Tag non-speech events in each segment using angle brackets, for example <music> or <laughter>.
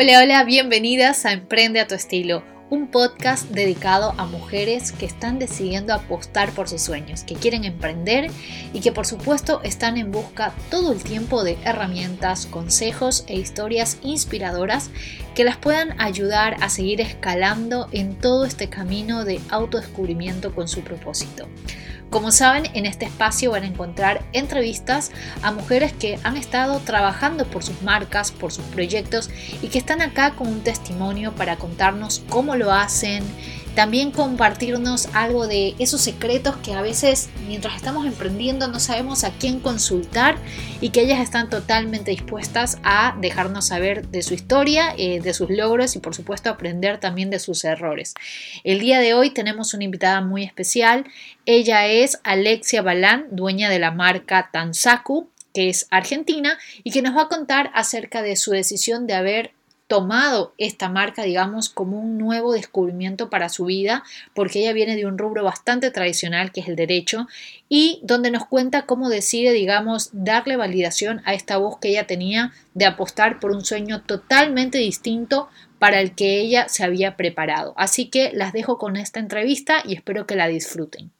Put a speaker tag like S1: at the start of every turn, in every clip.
S1: Hola, hola, bienvenidas a Emprende a tu estilo, un podcast dedicado a mujeres que están decidiendo apostar por sus sueños, que quieren emprender y que por supuesto están en busca todo el tiempo de herramientas, consejos e historias inspiradoras que las puedan ayudar a seguir escalando en todo este camino de autodescubrimiento con su propósito. Como saben, en este espacio van a encontrar entrevistas a mujeres que han estado trabajando por sus marcas, por sus proyectos y que están acá con un testimonio para contarnos cómo lo hacen, también compartirnos algo de esos secretos que a veces mientras estamos emprendiendo no sabemos a quién consultar y que ellas están totalmente dispuestas a dejarnos saber de su historia, eh, de sus logros y por supuesto aprender también de sus errores. El día de hoy tenemos una invitada muy especial. Ella es Alexia Balán, dueña de la marca Tansaku que es argentina y que nos va a contar acerca de su decisión de haber tomado esta marca, digamos, como un nuevo descubrimiento para su vida, porque ella viene de un rubro bastante tradicional que es el derecho, y donde nos cuenta cómo decide, digamos, darle validación a esta voz que ella tenía de apostar por un sueño totalmente distinto para el que ella se había preparado. Así que las dejo con esta entrevista y espero que la disfruten.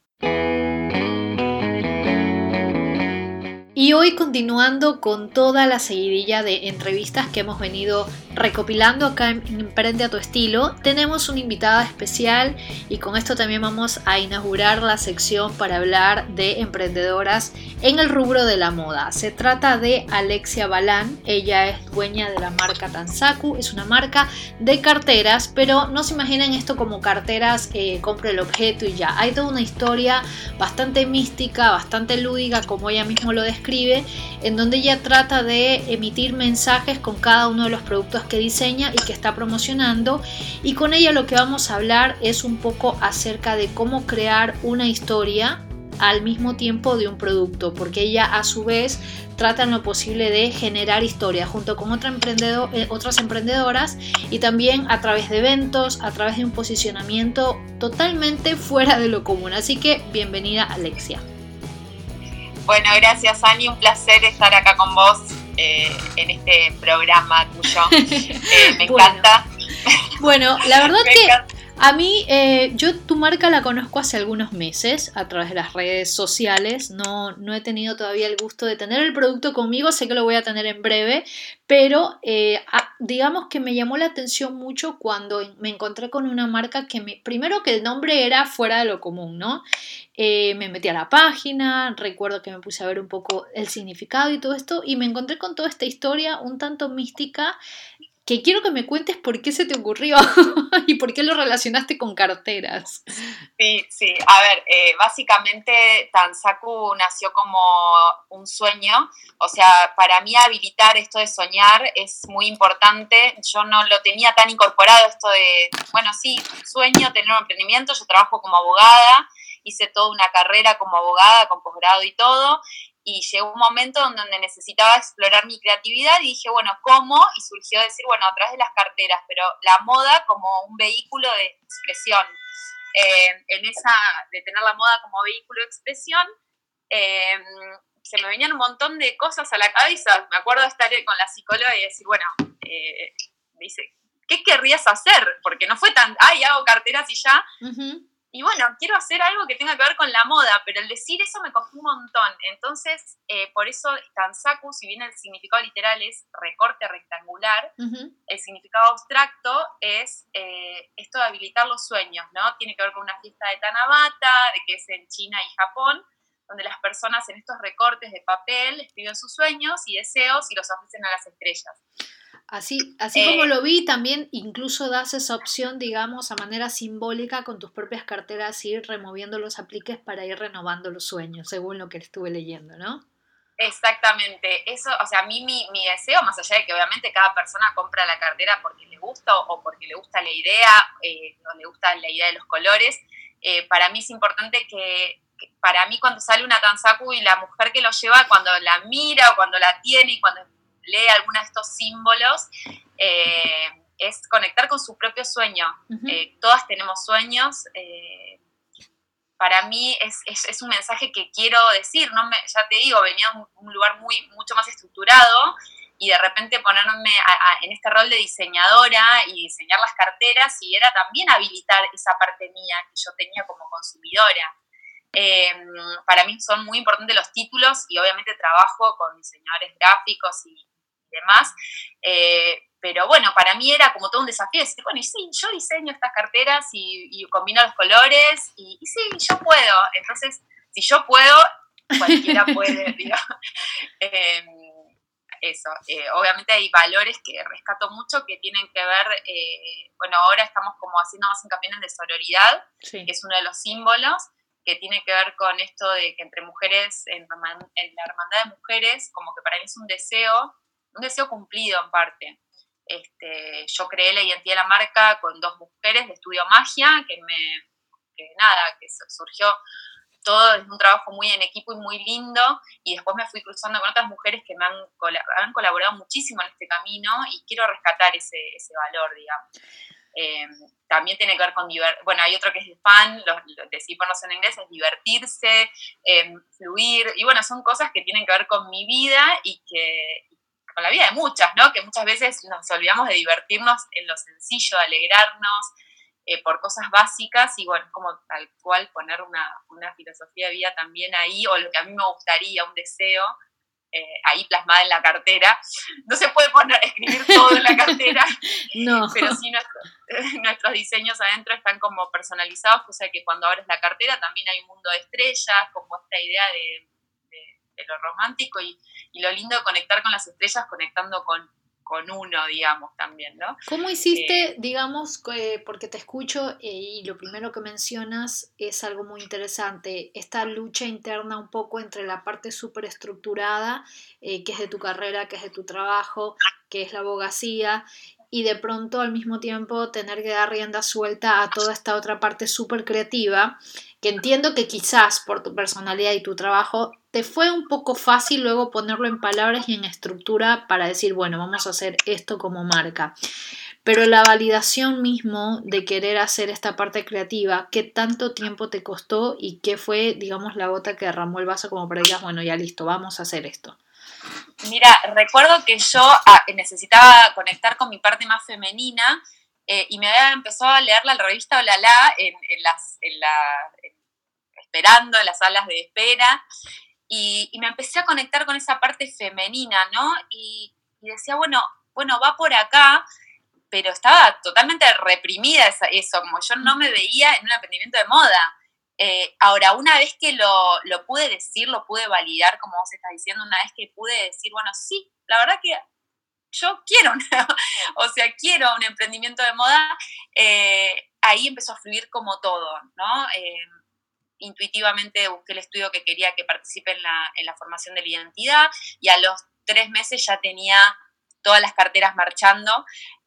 S1: Y hoy continuando con toda la seguidilla de entrevistas que hemos venido recopilando acá en Emprende a tu estilo, tenemos una invitada especial y con esto también vamos a inaugurar la sección para hablar de emprendedoras en el rubro de la moda. Se trata de Alexia Balán, ella es dueña de la marca Tansaku, es una marca de carteras, pero no se imaginen esto como carteras, eh, compre el objeto y ya. Hay toda una historia bastante mística, bastante lúdica, como ella mismo lo describe, en donde ella trata de emitir mensajes con cada uno de los productos que diseña y que está promocionando. Y con ella lo que vamos a hablar es un poco acerca de cómo crear una historia al mismo tiempo de un producto, porque ella a su vez trata en lo posible de generar historia junto con eh, otras emprendedoras y también a través de eventos, a través de un posicionamiento totalmente fuera de lo común. Así que bienvenida Alexia.
S2: Bueno, gracias Ani, un placer estar acá con vos eh, en este programa tuyo. <laughs> Eh, me encanta.
S1: Bueno, la verdad <laughs> que a mí, eh, yo tu marca la conozco hace algunos meses a través de las redes sociales. No, no he tenido todavía el gusto de tener el producto conmigo, sé que lo voy a tener en breve, pero digamos que me llamó la atención mucho cuando me encontré con una marca que me, primero que el nombre era fuera de lo común, ¿no? Eh, me metí a la página, recuerdo que me puse a ver un poco el significado y todo esto, y me encontré con toda esta historia un tanto mística que quiero que me cuentes por qué se te ocurrió <laughs> y por qué lo relacionaste con carteras.
S2: Sí, sí. A ver, eh, básicamente Tansaku nació como un sueño. O sea, para mí habilitar esto de soñar es muy importante. Yo no lo tenía tan incorporado esto de, bueno, sí, sueño, tener un emprendimiento. Yo trabajo como abogada hice toda una carrera como abogada, con posgrado y todo, y llegó un momento donde necesitaba explorar mi creatividad y dije, bueno, ¿cómo? Y surgió decir, bueno, a través de las carteras, pero la moda como un vehículo de expresión. Eh, en esa, de tener la moda como vehículo de expresión, eh, se me venían un montón de cosas a la cabeza. Me acuerdo estar con la psicóloga y decir, bueno, eh, dice, ¿qué querrías hacer? Porque no fue tan, ay, hago carteras y ya. Y bueno, quiero hacer algo que tenga que ver con la moda, pero el decir eso me costó un montón. Entonces, eh, por eso Tansaku, si bien el significado literal es recorte rectangular, el significado abstracto es eh, esto de habilitar los sueños, ¿no? Tiene que ver con una fiesta de Tanabata, de que es en China y Japón, donde las personas en estos recortes de papel escriben sus sueños y deseos y los ofrecen a las estrellas.
S1: Así, así como eh, lo vi, también incluso das esa opción, digamos, a manera simbólica con tus propias carteras, ir removiendo los apliques para ir renovando los sueños, según lo que estuve leyendo, ¿no?
S2: Exactamente, eso, o sea, a mí mi, deseo, más allá de que obviamente cada persona compra la cartera porque le gusta o porque le gusta la idea, eh, o le gusta la idea de los colores, eh, para mí es importante que, para mí cuando sale una Tansaku y la mujer que lo lleva, cuando la mira o cuando la tiene y cuando lee alguno de estos símbolos, eh, es conectar con su propio sueño. Eh, todas tenemos sueños. Eh, para mí es, un mensaje que quiero decir, no ya te digo, venía de un, lugar muy, mucho más estructurado y de repente ponerme en este rol de diseñadora y diseñar las carteras y era también habilitar esa parte mía que yo tenía como consumidora. Em, para mí son muy importantes los títulos y obviamente trabajo con diseñadores gráficos y demás. Eh, pero bueno, para mí era como todo un desafío decir, bueno, y sí, yo diseño estas carteras y, combino los colores y, y, sí, yo puedo. Entonces, si yo puedo, cualquiera puede, <laughs> digo. Em, eso, eh, obviamente hay valores que rescato mucho que tienen que ver, eh, bueno, ahora estamos como haciendo más hincapié en de sororidad, que es uno de los símbolos, que tiene que ver con esto de que entre mujeres, en, la hermandad de mujeres, como que para mí es un deseo, un deseo cumplido en parte. Este, yo creé la identidad de la marca con dos mujeres de estudio magia, que me, que nada, que surgió todo es un trabajo muy en equipo y muy lindo, y después me fui cruzando con otras mujeres que me han, han colaborado muchísimo en este camino y quiero rescatar ese, ese valor, digamos. Em, también tiene que ver con, bueno, hay otro que es de fan, lo, lo decir en inglés, es divertirse, em, fluir, y bueno, son cosas que tienen que ver con mi vida y que, con la vida de muchas, ¿no? Que muchas veces nos olvidamos de divertirnos en lo sencillo, de alegrarnos, eh, por cosas básicas y bueno, como tal cual poner una, filosofía de vida también ahí o lo que a mí me gustaría, un deseo. Eh, ahí plasmada en la cartera. No se puede poner, escribir todo en la cartera, <laughs> pero sí <laughs> nuestros diseños adentro están como personalizados, o sea que cuando abres la cartera también hay un mundo de estrellas, como esta idea de, lo romántico y, y, lo lindo de conectar con las estrellas, conectando con, con uno, digamos, también, ¿no?
S1: ¿Cómo hiciste, eh, digamos, porque te escucho eh, y lo primero que mencionas es algo muy interesante, esta lucha interna un poco entre la parte súper estructurada, eh, que es de tu carrera, que es de tu trabajo, que es la abogacía, y de pronto al mismo tiempo tener que dar rienda suelta a toda esta otra parte súper creativa, que entiendo que quizás por tu personalidad y tu trabajo te fue un poco fácil luego ponerlo en palabras y en estructura para decir, bueno, vamos a hacer esto como marca. Pero la validación mismo de querer hacer esta parte creativa, ¿qué tanto tiempo te costó y qué fue, digamos, la gota que derramó el vaso como para digas, bueno, ya listo, vamos a hacer esto?
S2: Mira, recuerdo que yo ah, necesitaba conectar con mi parte más femenina eh, y me había empezado a leer la revista Olala en, las, en la, esperando en las salas de espera y, me empecé a conectar con esa parte femenina, ¿no? Y, decía, bueno, bueno, va por acá, pero estaba totalmente reprimida eso, como yo no me veía en un emprendimiento de moda. Eh, ahora, una vez que lo, lo, pude decir, lo pude validar, como vos estás diciendo, una vez que pude decir, bueno, sí, la verdad que yo quiero, <laughs> o sea, quiero un emprendimiento de moda, eh, ahí empezó a fluir como todo, ¿no? Eh, intuitivamente busqué el estudio que quería que participe en la, en la formación de la identidad y a los tres meses ya tenía todas las carteras marchando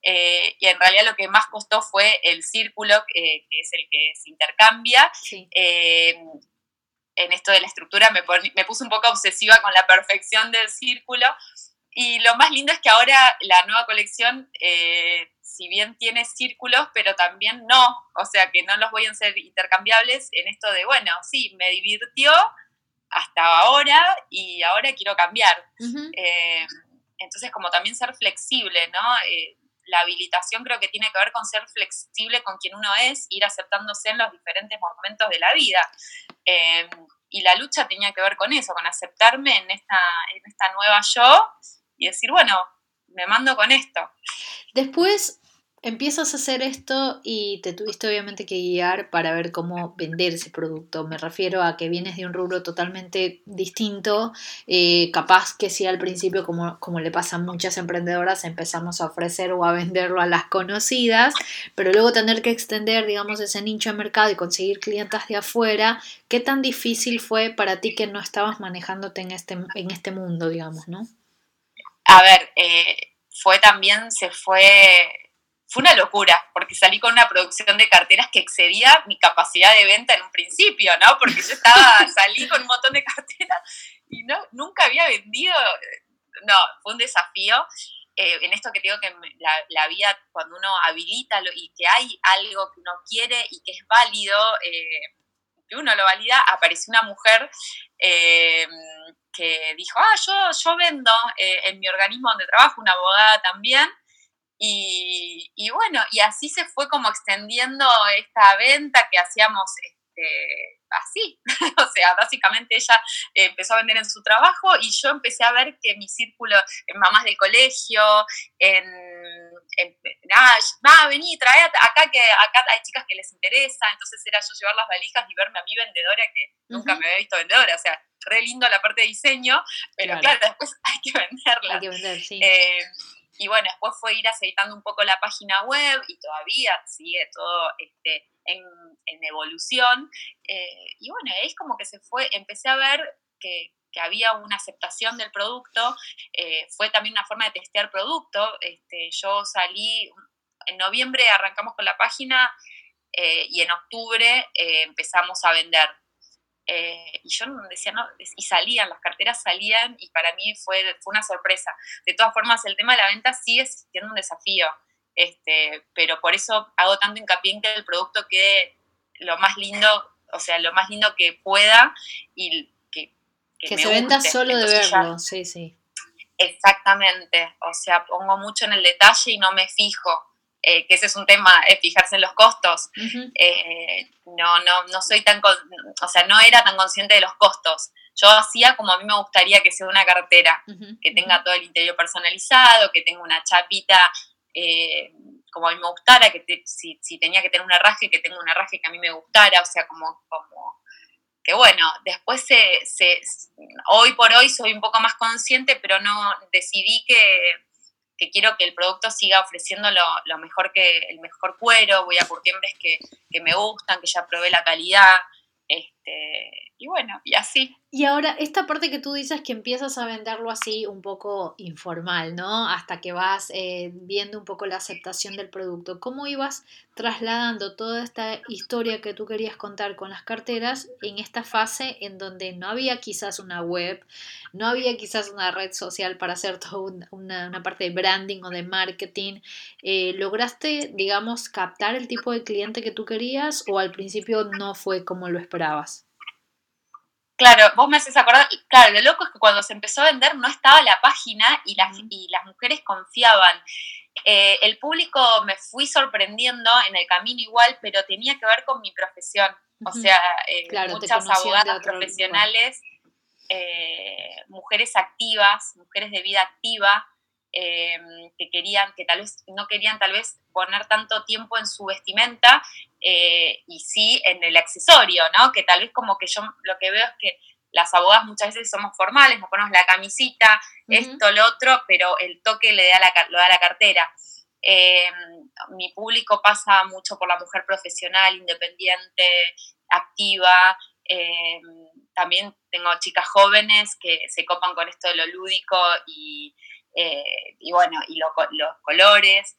S2: eh, y en realidad lo que más costó fue el círculo, eh, que es el que se intercambia. Eh, en esto de la estructura me, me, puse un poco obsesiva con la perfección del círculo y lo más lindo es que ahora la nueva colección si bien tiene círculos, pero también no, o sea que no los voy a ser intercambiables en esto de, bueno, sí, me divirtió hasta ahora y ahora quiero cambiar. Eh, entonces, como también ser flexible, ¿no? Eh, la habilitación creo que tiene que ver con ser flexible con quien uno es, ir aceptándose en los diferentes momentos de la vida. Eh, y la lucha tenía que ver con eso, con aceptarme en esta, en esta nueva yo y decir, bueno, me mando con esto.
S1: Después, empiezas a hacer esto y te tuviste obviamente que guiar para ver cómo vender ese producto. Me refiero a que vienes de un rubro totalmente distinto, eh, capaz que si al principio, como, como le pasa a muchas emprendedoras, empezamos a ofrecer o a venderlo a las conocidas, pero luego tener que extender, digamos, ese nicho de mercado y conseguir clientas de afuera, ¿qué tan difícil fue para ti que no estabas manejándote en este, en este mundo, digamos, no?
S2: A ver, eh, fue también, se fue fue una locura, porque salí con una producción de carteras que excedía mi capacidad de venta en un principio, ¿no? Porque yo estaba, <laughs> salí con un montón de carteras y no, nunca había vendido, no, fue un desafío. Eh, en esto que digo que la, vida, cuando uno habilita lo, y que hay algo que uno quiere y que es válido, eh, que uno lo valida, apareció una mujer eh, que dijo, ah, yo, yo vendo en mi organismo donde trabajo, una abogada también. Y, y, bueno, y así se fue como extendiendo esta venta que hacíamos este, así. <laughs> o sea, básicamente ella empezó a vender en su trabajo y yo empecé a ver que mi círculo, en mamás del colegio, en, en ah, vení, trae acá que acá hay chicas que les interesa, entonces era yo llevar las valijas y verme a mí vendedora que nunca me había visto vendedora, o sea, re lindo la parte de diseño, pero claro, después <laughs> hay que venderla.
S1: Hay que vender, sí.
S2: Eh, y bueno, después fue ir aceitando un poco la página web y todavía sigue todo este, en, evolución. Eh, y bueno, es como que se fue, empecé a ver que, había una aceptación del producto, eh, fue también una forma de testear producto. Este, yo salí, en noviembre arrancamos con la página eh, y en octubre empezamos a vender. Y yo decía, no, y salían, las carteras salían y para mí fue, fue una sorpresa. De todas formas, el tema de la venta sigue siendo un desafío. Este, pero por eso hago tanto hincapié en que el producto quede lo más lindo, o sea, lo más lindo que pueda y que,
S1: que, se venda solo de verlo, sí, sí.
S2: Exactamente, o sea, pongo mucho en el detalle y no me fijo. Eh, que ese es un tema, fijarse en los costos. Eh, no, no, no soy tan, o sea, no era tan consciente de los costos. Yo hacía como a mí me gustaría que sea una cartera, que tenga todo el interior personalizado, que tenga una chapita eh, como a mí me gustara, que si, tenía que tener un arraje, que tenga un arraje que a mí me gustara, o sea, como, como que bueno, después se, hoy por hoy soy un poco más consciente, pero no decidí que, quiero que el producto siga ofreciendo lo, mejor que el mejor cuero, voy a curtiembres que, que me gustan, que ya probé la calidad, este, y bueno, y así.
S1: Y ahora, esta parte que tú dices que empiezas a venderlo así un poco informal, ¿no? Hasta que vas eh, viendo un poco la aceptación del producto. ¿Cómo ibas trasladando toda esta historia que tú querías contar con las carteras en esta fase en donde no había quizás una web, no había quizás una red social para hacer toda una, parte de branding o de marketing? Eh, ¿Lograste, digamos, captar el tipo de cliente que tú querías o al principio no fue como lo esperabas?
S2: Claro, vos me haces acordar, claro, lo loco es que cuando se empezó a vender no estaba la página y las, y las mujeres confiaban. Eh, el público me fui sorprendiendo en el camino igual, pero tenía que ver con mi profesión. O sea, eh, muchas abogadas profesionales, eh, mujeres activas, mujeres de vida activa, que querían, que tal vez no querían tal vez poner tanto tiempo en su vestimenta eh, y sí en el accesorio, ¿no? Que tal vez como que yo lo que veo es que las abogadas muchas veces somos formales, nos ponemos la camisita, esto, lo otro, pero el toque le da la, lo da la cartera. Em, mi público pasa mucho por la mujer profesional, independiente, activa. Em, también tengo chicas jóvenes que se copan con esto de lo lúdico y, eh, y bueno, y los colores.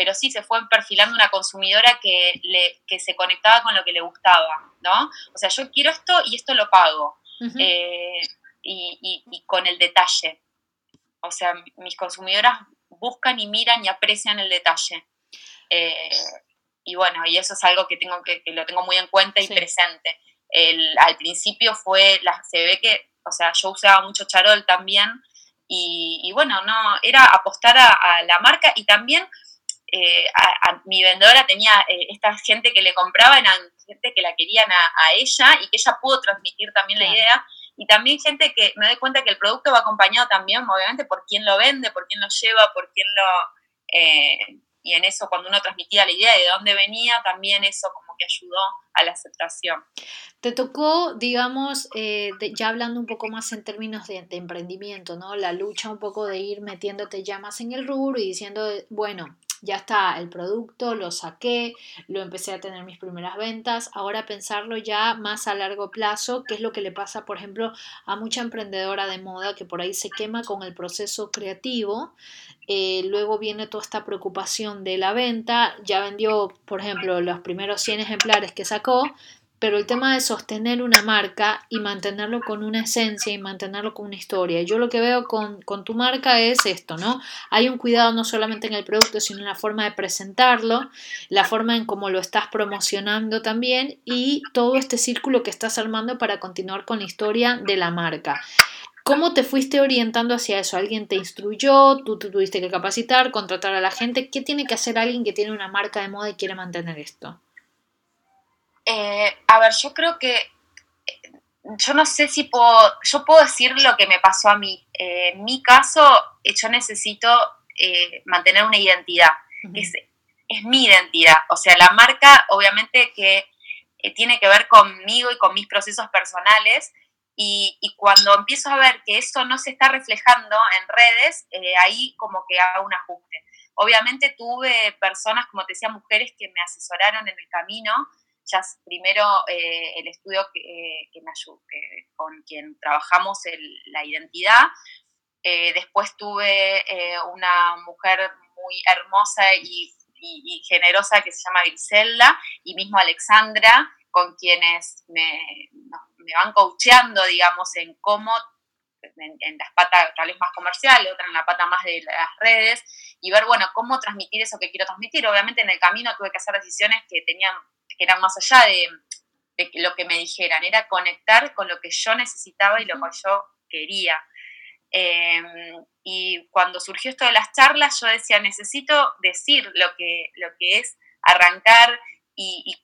S2: Eh, pero sí se fue perfilando una consumidora que, le, que se conectaba con lo que le gustaba, ¿no? O sea, yo quiero esto y esto lo pago. Eh, y, y, con el detalle. O sea, mis consumidoras buscan y miran y aprecian el detalle. y bueno, y eso es algo que tengo que, lo tengo muy en cuenta y presente. El, al principio fue, la, se ve que, o sea, yo usaba mucho charol también, y, bueno, no, era apostar a, la marca y también eh, a, mi vendedora tenía eh, esta gente que le compraba, eran gente que la querían a, ella y que ella pudo transmitir también la idea. Y también gente que me doy cuenta que el producto va acompañado también, obviamente, por quién lo vende, por quién lo lleva, por quién lo... Eh, y en eso cuando uno transmitía la idea de dónde venía, también eso como que ayudó a la aceptación.
S1: Te tocó, digamos, eh, ya hablando un poco más en términos de, emprendimiento, ¿no? La lucha un poco de ir metiéndote ya más en el rubro y diciendo, bueno, ya está el producto, lo saqué, lo empecé a tener mis primeras ventas, ahora pensarlo ya más a largo plazo, qué es lo que le pasa, por ejemplo, a mucha emprendedora de moda que por ahí se quema con el proceso creativo, eh, luego viene toda esta preocupación de la venta, ya vendió, por ejemplo, los primeros 100 ejemplares que sacó, pero el tema de sostener una marca y mantenerlo con una esencia y mantenerlo con una historia. Yo lo que veo con, tu marca es esto, ¿no? Hay un cuidado no solamente en el producto, sino en la forma de presentarlo, la forma en cómo lo estás promocionando también y todo este círculo que estás armando para continuar con la historia de la marca. ¿Cómo te fuiste orientando hacia eso? ¿Alguien te instruyó? ¿Tú te tuviste que capacitar, contratar a la gente? ¿Qué tiene que hacer alguien que tiene una marca de moda y quiere mantener esto?
S2: Eh, a ver, yo creo que eh, yo no sé si puedo, yo puedo decir lo que me pasó a mí. Eh, en mi caso, yo necesito mantener una identidad, es, es, mi identidad. O sea, la marca obviamente que tiene que ver conmigo y con mis procesos personales, y, cuando empiezo a ver que eso no se está reflejando en redes, eh, ahí como que hago un ajuste. Obviamente tuve personas, como te decía, mujeres que me asesoraron en el camino. Primero eh, el estudio que, eh, me ayudó, con quien trabajamos la identidad. después tuve una mujer muy hermosa y, generosa que se llama Griselda y mismo Alexandra, con quienes me, van coacheando, digamos, en cómo, en, las patas tal vez más comerciales, otra en la pata más de las redes, y ver, bueno, cómo transmitir eso que quiero transmitir. Obviamente en el camino tuve que hacer decisiones que tenían, eran más allá de, lo que me dijeran, era conectar con lo que yo necesitaba y lo que yo quería. Em, y cuando surgió esto de las charlas, yo decía, necesito decir lo que, lo que es arrancar y,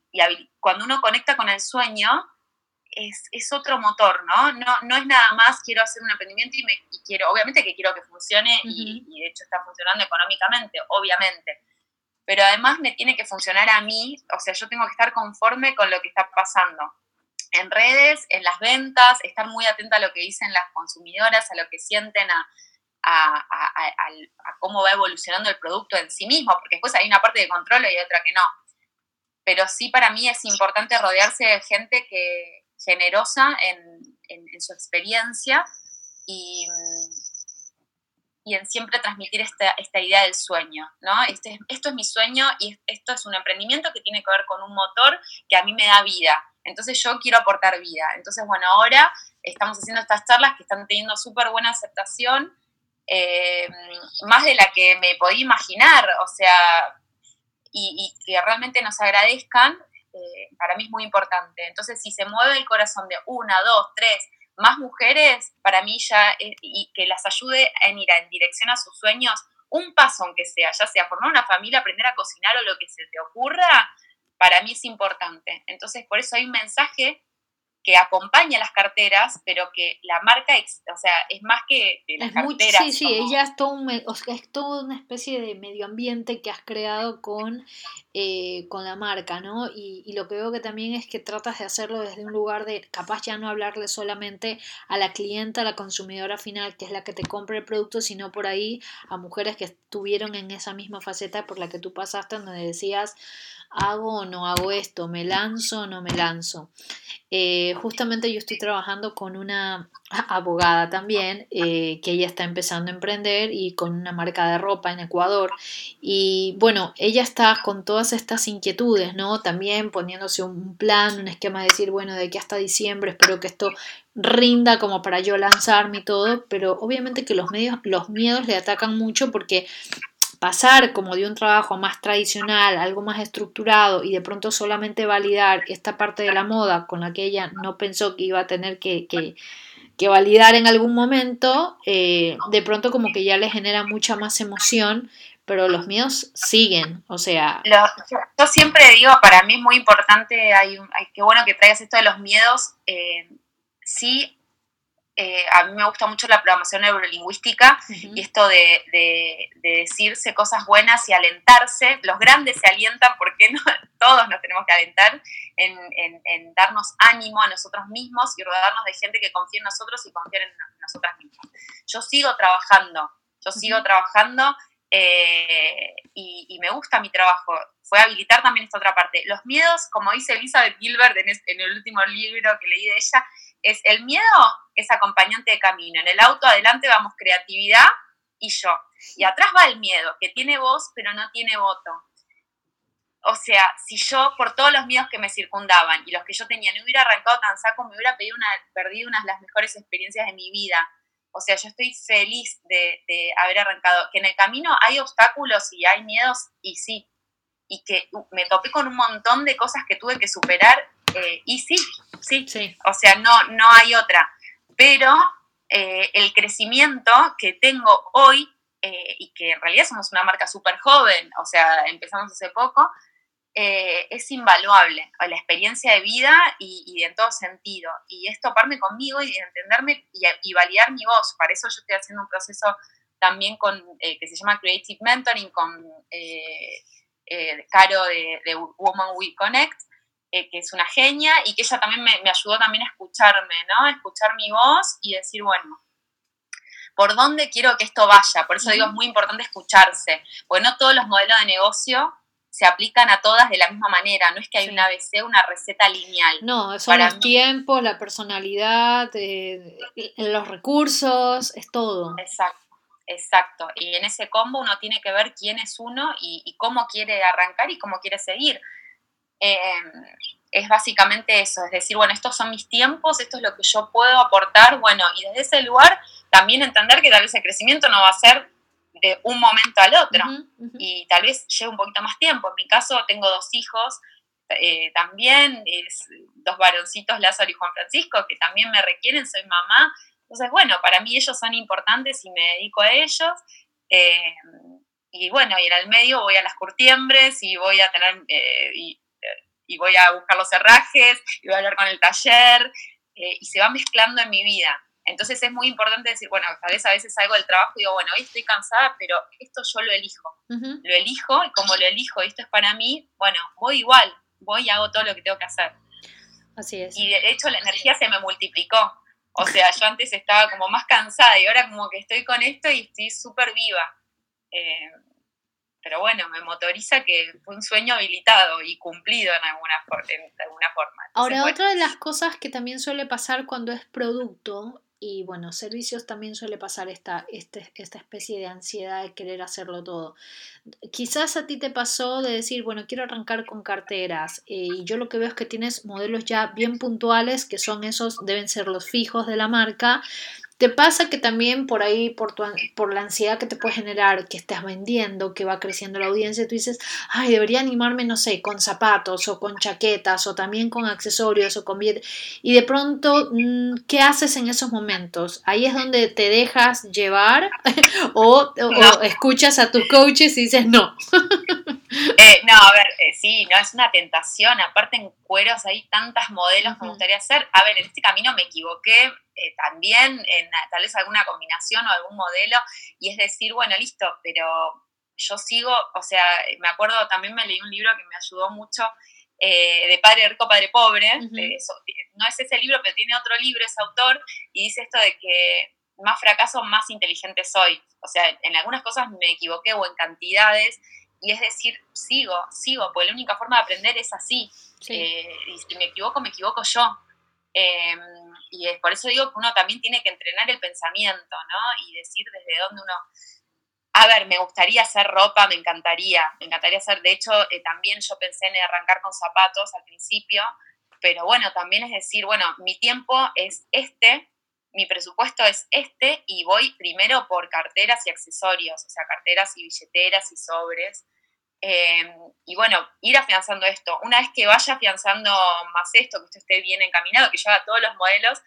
S2: cuando uno conecta con el sueño, es, otro motor, ¿no? ¿no? No es nada más quiero hacer un emprendimiento y, me, quiero, obviamente que quiero que funcione y, de hecho está funcionando económicamente, obviamente. Pero además me tiene que funcionar a mí, o sea, yo tengo que estar conforme con lo que está pasando en redes, en las ventas, estar muy atenta a lo que dicen las consumidoras, a lo que sienten, a, a, cómo va evolucionando el producto en sí mismo, porque después hay una parte de control y otra que no. Pero sí para mí es importante rodearse de gente que, generosa en, su experiencia y, y, en siempre transmitir esta, idea del sueño, ¿no? Este, esto es mi sueño y esto es un emprendimiento que tiene que ver con un motor que a mí me da vida. Entonces yo quiero aportar vida. Entonces, bueno, ahora estamos haciendo estas charlas que están teniendo súper buena aceptación, eh, más de la que me podía imaginar, o sea, y, y que realmente nos agradezcan eh, para mí es muy importante. Entonces, si se mueve el corazón de una, dos, tres, más mujeres, para mí ya, y que las ayude en ir en dirección a sus sueños, un paso aunque sea, ya sea formar una familia, aprender a cocinar o lo que se te ocurra, para mí es importante. Entonces, por eso hay un mensaje que acompaña las carteras, pero que la marca, o sea, es más que las carteras.
S1: sí, sí, ella es todo, un, es toda una especie de medio ambiente que has creado con, eh, con la marca, ¿no? Y, lo que veo que también es que tratas de hacerlo desde un lugar de capaz ya no hablarle solamente a la clienta, a la consumidora final, que es la que te compra el producto, sino por ahí a mujeres que estuvieron en esa misma faceta por la que tú pasaste, donde decías, hago o no hago esto, me lanzo o no me lanzo. Eh, justamente yo estoy trabajando con una abogada también, eh, que ella está empezando a emprender y con una marca de ropa en Ecuador. Y bueno, ella está con todas estas inquietudes, ¿no? También poniéndose un plan, un esquema de decir, bueno, de aquí hasta diciembre espero que esto rinda como para yo lanzarme y todo, pero obviamente que los medios, los miedos le atacan mucho porque pasar como de un trabajo más tradicional, algo más estructurado y de pronto solamente validar esta parte de la moda con la que ella no pensó que iba a tener que, validar en algún momento, eh, de pronto como que ya le genera mucha más emoción, pero los miedos siguen, o sea...
S2: yo siempre digo, para mí es muy importante, hay, hay qué bueno que traigas esto de los miedos, eh, sí eh, a mí me gusta mucho la programación neurolingüística y esto de, decirse cosas buenas y alentarse. Los grandes se alientan porque no, <laughs> todos nos tenemos que alentar en, darnos ánimo a nosotros mismos y rodearnos de gente que confíe en nosotros y confíe en nosotras mismas. Yo sigo trabajando, yo sigo trabajando eh, y, me gusta mi trabajo. Fue habilitar también esta otra parte. Los miedos, como dice Elizabeth Gilbert en el último libro que leí de ella, es el miedo es acompañante de camino. En el auto adelante vamos creatividad y yo. Y atrás va el miedo, que tiene voz pero no tiene voto. o sea, si yo, por todos los miedos que me circundaban y los que yo tenía, no hubiera arrancado tan saco, me hubiera perdido una, perdido de las mejores experiencias de mi vida. O sea, yo estoy feliz de, de haber arrancado. Que en el camino hay obstáculos y hay miedos, y sí. Y que uh, me topé con un montón de cosas que tuve que superar, eh, y sí, sí,
S1: Sí.
S2: O sea, no, no hay otra. Pero eh, el crecimiento que tengo hoy, eh, y que en realidad somos una marca súper joven, o sea, empezamos hace poco, eh, es invaluable. La experiencia de vida y, y en todo sentido. Y es toparme conmigo y entenderme y, y validar mi voz. Para eso yo estoy haciendo un proceso también con, eh, que se llama Creative Mentoring con eh, eh, Caro de, de Woman We Connect, que es una genia y que ella también me, me ayudó también a escucharme, ¿no? A escuchar mi voz y decir, bueno, ¿por dónde quiero que esto vaya? Por eso digo, es muy importante escucharse, porque no todos los modelos de negocio se aplican a todas de la misma manera, no es que hay
S1: Sí.
S2: una ABC, una receta lineal.
S1: No, son
S2: Para
S1: los
S2: mí-
S1: tiempos, la personalidad, eh, los recursos, es todo.
S2: Exacto, exacto. Y en ese combo uno tiene que ver quién es uno y, y cómo quiere arrancar y cómo quiere seguir. Eh, es básicamente eso, es decir, bueno, estos son mis tiempos, esto es lo que yo puedo aportar, bueno, y desde ese lugar también entender que tal vez el crecimiento no va a ser de un momento al otro y tal vez lleve un poquito más tiempo. En mi caso tengo dos hijos eh, también, es, dos varoncitos, Lázaro y Juan Francisco, que también me requieren, soy mamá. Entonces, bueno, para mí ellos son importantes y me dedico a ellos. eh, y bueno, y en el medio voy a las curtiembres y voy a tener, eh, y, y voy a buscar los herrajes, y voy a hablar con el taller, eh, y se va mezclando en mi vida. Entonces es muy importante decir, bueno, tal vez a veces salgo del trabajo y digo, bueno, hoy estoy cansada, pero esto yo lo elijo lo elijo y como lo elijo y esto es para mí, bueno, voy igual, voy y hago todo lo que tengo que hacer.
S1: Así es.
S2: Y de hecho la energía se me multiplicó. O sea, yo antes estaba como más cansada y ahora como que estoy con esto y estoy súper viva. Eh, pero bueno, me motoriza que fue un sueño habilitado y cumplido en alguna, for- en alguna forma. Entonces,
S1: Ahora,
S2: bueno,
S1: otra de las cosas que también suele pasar cuando es producto y bueno, servicios también suele pasar esta, este- esta especie de ansiedad de querer hacerlo todo. Quizás a ti te pasó de decir, bueno, quiero arrancar con carteras eh, y yo lo que veo es que tienes modelos ya bien puntuales que son esos, deben ser los fijos de la marca. ¿Te pasa que también por ahí, por, tu, por la ansiedad que te puede generar, que estás vendiendo, que va creciendo la audiencia, tú dices, ay, debería animarme, no sé, con zapatos o con chaquetas o también con accesorios o con billetes. Y de pronto, mm, ¿qué haces en esos momentos? Ahí es donde te dejas llevar <laughs> o, o- o escuchas a tus coaches y dices, no. <laughs>
S2: Eh, no, a ver, eh, sí, no, es una tentación. Aparte en cueros hay tantas modelos que me gustaría hacer. A ver, en este camino me equivoqué eh, también en tal vez alguna combinación o algún modelo y es decir, bueno, listo, pero yo sigo, o sea, me acuerdo, también me leí un libro que me ayudó mucho eh, de Padre Rico, Padre Pobre. Eh, no es ese libro, pero tiene otro libro, ese autor, y dice esto de que más fracaso, más inteligente soy. O sea, en algunas cosas me equivoqué o en cantidades, y es decir, sigo, sigo, porque la única forma de aprender es así. Eh, y si me equivoco, me equivoco yo. Eh, y es por eso digo que uno también tiene que entrenar el pensamiento, ¿no? Y decir desde dónde uno... A ver, me gustaría hacer ropa, me encantaría, me encantaría hacer, de hecho, eh, también yo pensé en arrancar con zapatos al principio, pero bueno, también es decir, bueno, mi tiempo es este, mi presupuesto es este y voy primero por carteras y accesorios, o sea, carteras y billeteras y sobres. Eh, y bueno, ir afianzando esto. Una vez que vaya afianzando más esto, que esto esté bien encaminado, que yo haga todos los modelos,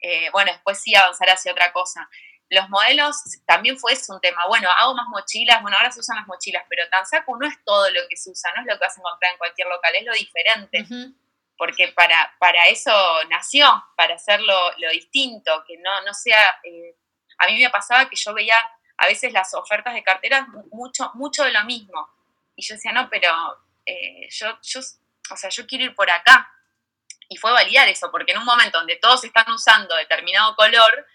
S2: eh, bueno, después sí avanzar hacia otra cosa. Los modelos también fue un tema. Bueno, hago más mochilas, bueno, ahora se usan las mochilas, pero Tansaku no es todo lo que se usa, no es lo que vas a encontrar en cualquier local, es lo diferente. Porque para, para eso nació, para hacerlo lo distinto, que no, no sea... eh, a mí me pasaba que yo veía a veces las ofertas de carteras mu- mucho, mucho de lo mismo. Y yo decía, no, pero eh, yo, yo, o sea, yo quiero ir por acá. Y fue validar eso, porque en un momento donde todos están usando determinado color,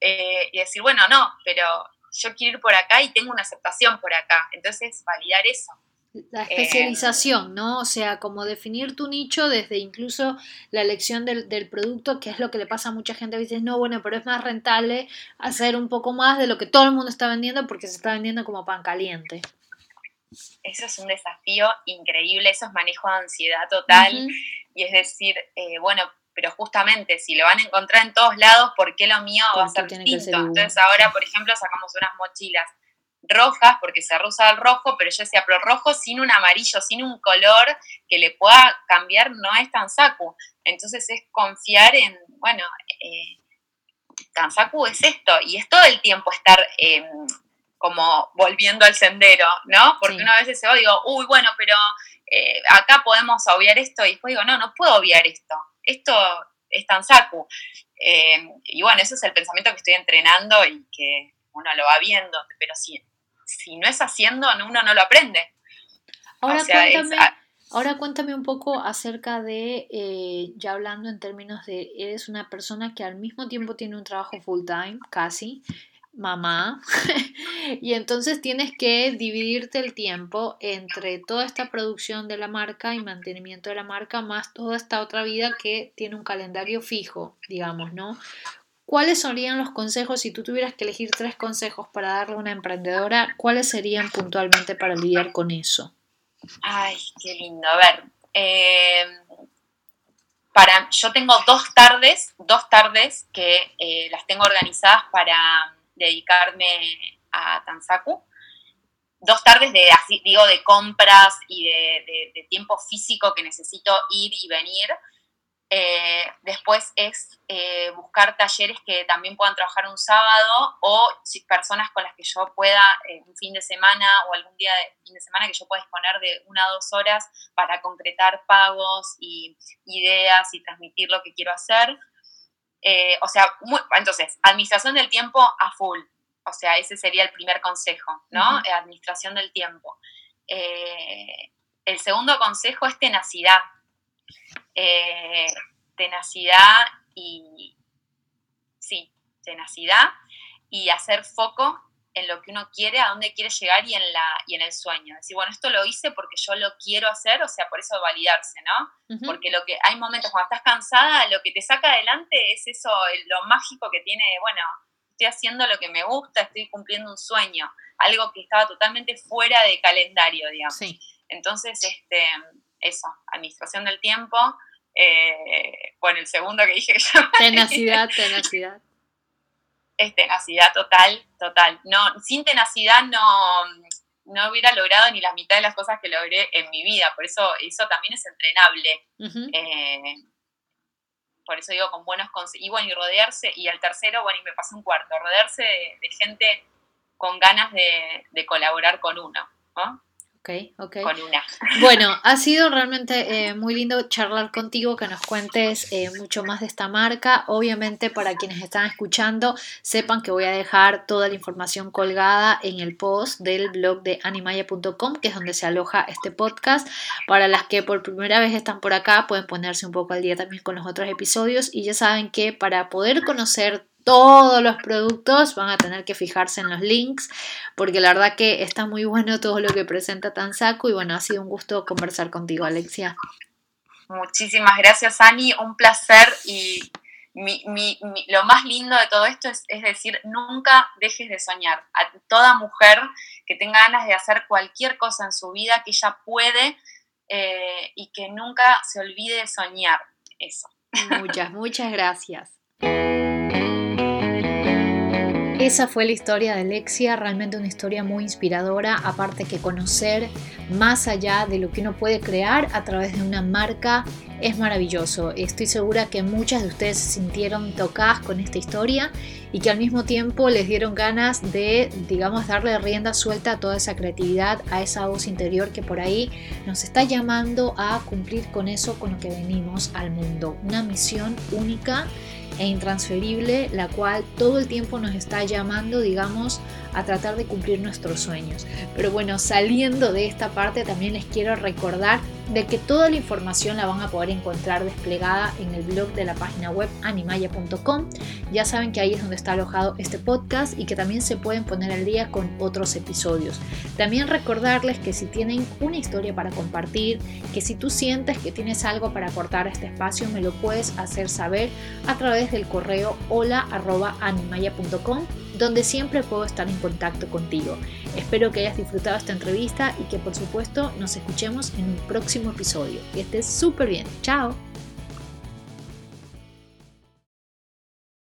S2: eh, y decir, bueno, no, pero yo quiero ir por acá y tengo una aceptación por acá. Entonces, validar eso.
S1: La especialización, ¿no? O sea, como definir tu nicho desde incluso la elección del, del producto, que es lo que le pasa a mucha gente. A veces, no, bueno, pero es más rentable hacer un poco más de lo que todo el mundo está vendiendo porque se está vendiendo como pan caliente.
S2: eso es un desafío increíble, eso es manejo de ansiedad total. Y es decir, eh, bueno, pero justamente si lo van a encontrar en todos lados, ¿por qué lo mío va a ser distinto? Entonces ahora, por ejemplo, sacamos unas mochilas rojas porque se usa el rojo, pero yo decía, pero rojo sin un amarillo, sin un color que le pueda cambiar, no es Tansaku. Entonces es confiar en, bueno, eh, Tansaku es esto, y es todo el tiempo estar em, como volviendo al sendero, ¿no? Porque una vez se va digo, uy, bueno, pero eh, acá podemos obviar esto, y después digo, no, no puedo obviar esto, esto es Tansaku. Em, y bueno, ese es el pensamiento que estoy entrenando y que uno lo va viendo, pero sí si no es haciendo, uno no lo aprende.
S1: Ahora, cuéntame, ahora cuéntame un poco acerca de, eh, ya hablando en términos de, eres una persona que al mismo tiempo tiene un trabajo full time, casi, mamá, <laughs> y entonces tienes que dividirte el tiempo entre toda esta producción de la marca y mantenimiento de la marca, más toda esta otra vida que tiene un calendario fijo, digamos, ¿no? ¿Cuáles serían los consejos, si tú tuvieras que elegir tres consejos para darle a una emprendedora, cuáles serían puntualmente para lidiar con eso?
S2: Ay, qué lindo. A ver, em, para, yo tengo dos tardes, dos tardes que eh, las tengo organizadas para dedicarme a Tansaku. Dos tardes de, digo, de compras y de tiempo físico que necesito ir y venir eh, después es eh, buscar talleres que también puedan trabajar un sábado o personas con las que yo pueda eh, un fin de semana o algún día de fin de semana que yo pueda disponer de una o dos horas para concretar pagos y ideas y transmitir lo que quiero hacer. o sea, entonces, administración del tiempo a full. O sea, ese sería el primer consejo, ¿no? Administración del tiempo. el segundo consejo es tenacidad eh, tenacidad y, sí, tenacidad y hacer foco en lo que uno quiere, a dónde quiere llegar y en, la, y en el sueño. Decir, bueno, esto lo hice porque yo lo quiero hacer, o sea, por eso validarse, ¿no? Porque lo que hay momentos cuando estás cansada, lo que te saca adelante es eso, lo mágico que tiene, bueno, estoy haciendo lo que me gusta, estoy cumpliendo un sueño, algo que estaba totalmente fuera de calendario, digamos. Entonces, este, eso, administración del tiempo, eh, bueno, el segundo que dije que yo... <laughs>
S1: Tenacidad, <laughs> tenacidad.
S2: Es tenacidad total, total. No, sin tenacidad no, no hubiera logrado ni la mitad de las cosas que logré en mi vida. Por eso eso también es entrenable. Eh, por eso digo con buenos consejos. Y bueno, y rodearse, y al tercero, bueno, y me pasó un cuarto, rodearse de, gente con ganas de, de colaborar con uno. ¿no?
S1: Ok, <laughs> Bueno, ha sido realmente eh, muy lindo charlar contigo, que nos cuentes eh, mucho más de esta marca. Obviamente, para quienes están escuchando, sepan que voy a dejar toda la información colgada en el post del blog de animaya.com, que es donde se aloja este podcast. Para las que por primera vez están por acá, pueden ponerse un poco al día también con los otros episodios. Y ya saben que para poder conocer todos los productos, van a tener que fijarse en los links, porque la verdad que está muy bueno todo lo que presenta Tansaco y bueno, ha sido un gusto conversar contigo, Alexia.
S2: Muchísimas gracias, Ani, un placer y lo más lindo de todo esto es, decir, nunca dejes de soñar. A toda mujer que tenga ganas de hacer cualquier cosa en su vida, que ella puede eh, y que nunca se olvide de soñar. Eso.
S1: Muchas, muchas gracias. Esa fue la historia de Alexia, realmente una historia muy inspiradora, aparte que conocer más allá de lo que uno puede crear a través de una marca es maravilloso. Estoy segura que muchas de ustedes se sintieron tocadas con esta historia y que al mismo tiempo les dieron ganas de, digamos, darle rienda suelta a toda esa creatividad, a esa voz interior que por ahí nos está llamando a cumplir con eso con lo que venimos al mundo. Una misión única e intransferible, la cual todo el tiempo nos está llamando, digamos, a tratar de cumplir nuestros sueños. Pero bueno, saliendo de esta parte, también les quiero recordar de que toda la información la van a poder encontrar desplegada en el blog de la página web animaya.com. Ya saben que ahí es donde está alojado este podcast y que también se pueden poner al día con otros episodios. También recordarles que si tienen una historia para compartir, que si tú sientes que tienes algo para aportar a este espacio, me lo puedes hacer saber a través del correo hola.animaya.com donde siempre puedo estar en contacto contigo. Espero que hayas disfrutado esta entrevista y que por supuesto nos escuchemos en un próximo episodio. Que estés súper bien. Chao.